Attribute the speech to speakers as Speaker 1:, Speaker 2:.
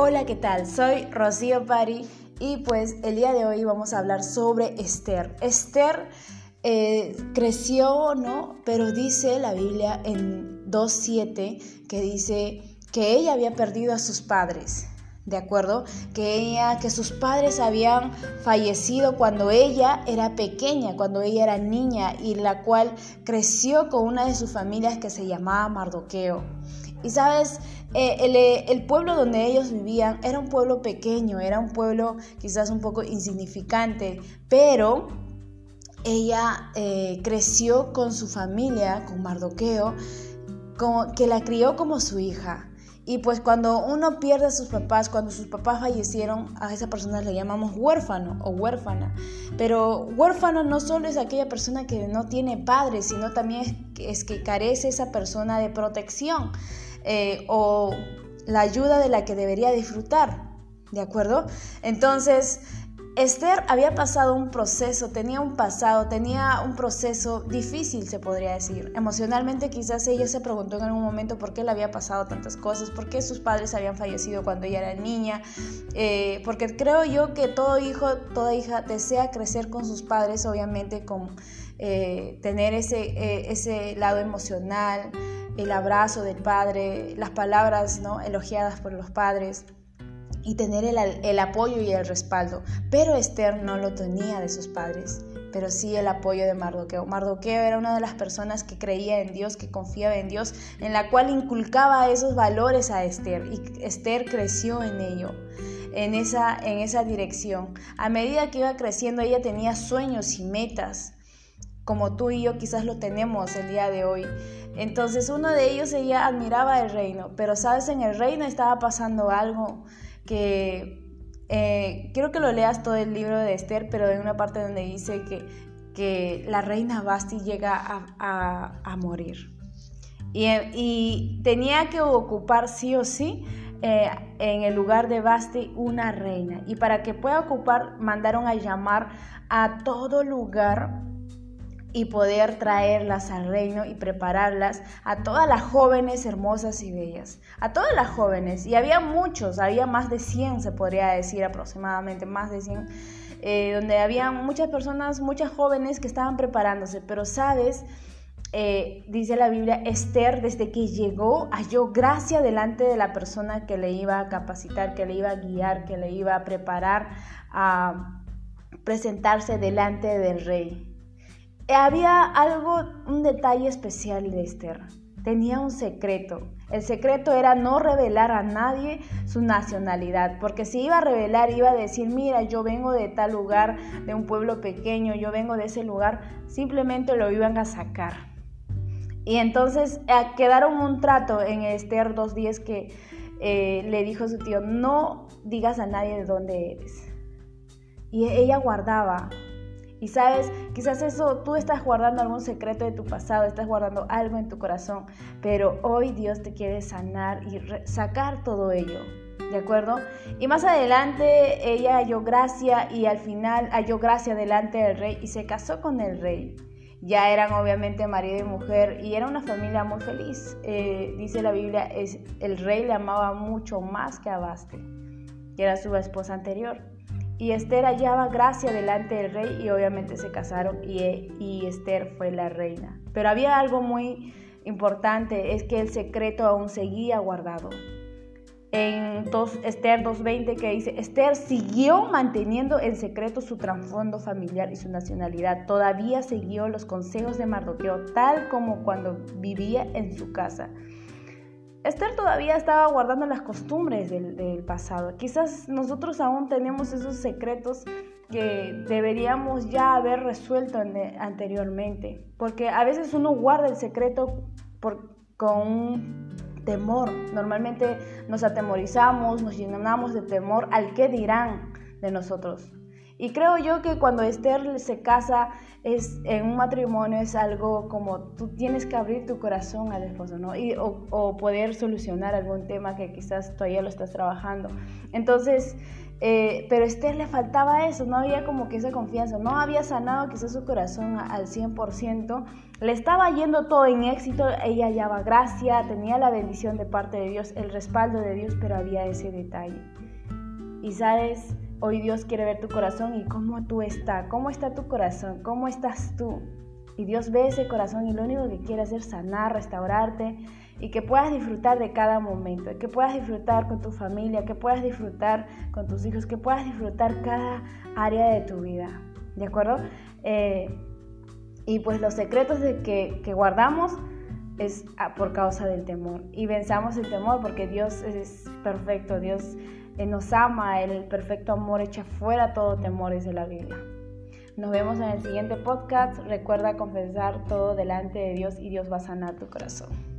Speaker 1: Hola, ¿qué tal? Soy Rocío Pari y pues el día de hoy vamos a hablar sobre Esther. Esther eh, creció, ¿no? Pero dice la Biblia en 2.7 que dice que ella había perdido a sus padres. ¿De acuerdo? Que ella, que sus padres habían fallecido cuando ella era pequeña, cuando ella era niña, y la cual creció con una de sus familias que se llamaba Mardoqueo. Y sabes, eh, eh, el, pueblo donde ellos vivían era un pueblo pequeño, era un pueblo quizás un poco insignificante, pero ella eh, creció con su familia, con Mardoqueo, que la crió como su hija. Y pues cuando uno pierde a sus papás, cuando sus papás fallecieron, a esa persona le llamamos huérfano o huérfana. Pero huérfano no solo es aquella persona que no tiene padres, sino también es que carece esa persona de protección. Eh, o la ayuda de la que debería disfrutar. ¿De acuerdo? Entonces, Esther había pasado un proceso, tenía un pasado, tenía un proceso difícil, se podría decir. Emocionalmente quizás ella se preguntó en algún momento por qué le había pasado tantas cosas, por qué sus padres habían fallecido cuando ella era niña, eh, porque creo yo que todo hijo, toda hija desea crecer con sus padres, obviamente con eh, tener ese, ese lado emocional, el abrazo del padre, las palabras ¿no? elogiadas por los padres y tener el, apoyo y el respaldo. Pero Esther no lo tenía de sus padres, pero sí el apoyo de Mardoqueo. Mardoqueo era una de las personas que creía en Dios, que confiaba en Dios, en la cual inculcaba esos valores a Esther y Esther creció en ello. En esa, en esa dirección. A medida que iba creciendo, ella tenía sueños y metas, como tú y yo quizás lo tenemos el día de hoy. Entonces uno de ellos ella admiraba el reino, pero sabes, en el reino estaba pasando algo que eh, quiero que lo leas todo el libro de Esther, pero en una parte donde dice que, que la reina Basti llega a, morir. Y, tenía que ocupar sí o sí eh, en el lugar de Basti una reina. Y para que pueda ocupar, mandaron a llamar a todo lugar y poder traerlas al reino y prepararlas a todas las jóvenes hermosas y bellas, a todas las jóvenes. Y había muchos, había más de 100, se podría decir aproximadamente, más de 100, eh, donde había muchas personas, muchas jóvenes que estaban preparándose, pero sabes, eh, dice la Biblia, Esther desde que llegó halló gracia delante de la persona que le iba a capacitar, que le iba a guiar, que le iba a preparar a presentarse delante del rey había algo, un detalle especial de Esther. Tenía un secreto. El secreto era no revelar a nadie su nacionalidad, porque si iba a revelar, iba a decir, mira, yo vengo de tal lugar, de un pueblo pequeño, yo vengo de ese lugar, simplemente lo iban a sacar. Y entonces eh, quedaron un trato en Esther 2.10 que eh, le dijo a su tío, no digas a nadie de dónde eres. Y ella guardaba y sabes, quizás eso tú estás guardando algún secreto de tu pasado, estás guardando algo en tu corazón, pero hoy Dios te quiere sanar y sacar todo ello. ¿De acuerdo? Y más adelante ella halló gracia y al final halló gracia delante del rey y se casó con el rey. Ya eran obviamente marido y mujer y era una familia muy feliz. Eh, dice la Biblia, es, el rey le amaba mucho más que a Baste, que era su esposa anterior. Y Esther hallaba gracia delante del rey y obviamente se casaron y, y Esther fue la reina. Pero había algo muy importante, es que el secreto aún seguía guardado. En Esther 2.20 que dice, Esther siguió manteniendo en secreto su trasfondo familiar y su nacionalidad. Todavía siguió los consejos de Mardoqueo tal como cuando vivía en su casa. Esther todavía estaba guardando las costumbres del, pasado. Quizás nosotros aún tenemos esos secretos que deberíamos ya haber resuelto anteriormente. Porque a veces uno guarda el secreto con temor. Normalmente nos atemorizamos, nos llenamos de temor al qué dirán de nosotros. Y creo yo que cuando Esther se casa es, en un matrimonio es algo como tú tienes que abrir tu corazón al esposo, ¿no? Y, o, poder solucionar algún tema que quizás todavía lo estás trabajando. Entonces, Eh, pero a Esther le faltaba eso, no había como que esa confianza, no había sanado quizás su corazón al 100%, le estaba yendo todo en éxito, ella hallaba gracia, tenía la bendición de parte de Dios, el respaldo de Dios, pero había ese detalle. Y sabes, hoy Dios quiere ver tu corazón y cómo tú estás, cómo está tu corazón, cómo estás tú. Y Dios ve ese corazón y lo único que quiere hacer es sanar, restaurarte y que puedas disfrutar de cada momento, que puedas disfrutar con tu familia, que puedas disfrutar con tus hijos, que puedas disfrutar cada área de tu vida. ¿De acuerdo? Eh, y pues los secretos de que, guardamos es ah, por causa del temor. Y venzamos el temor porque Dios es perfecto, Dios eh, nos ama, el perfecto amor echa fuera todo temor, de la Biblia. Nos vemos en el siguiente podcast. Recuerda confesar todo delante de Dios y Dios va a sanar tu corazón.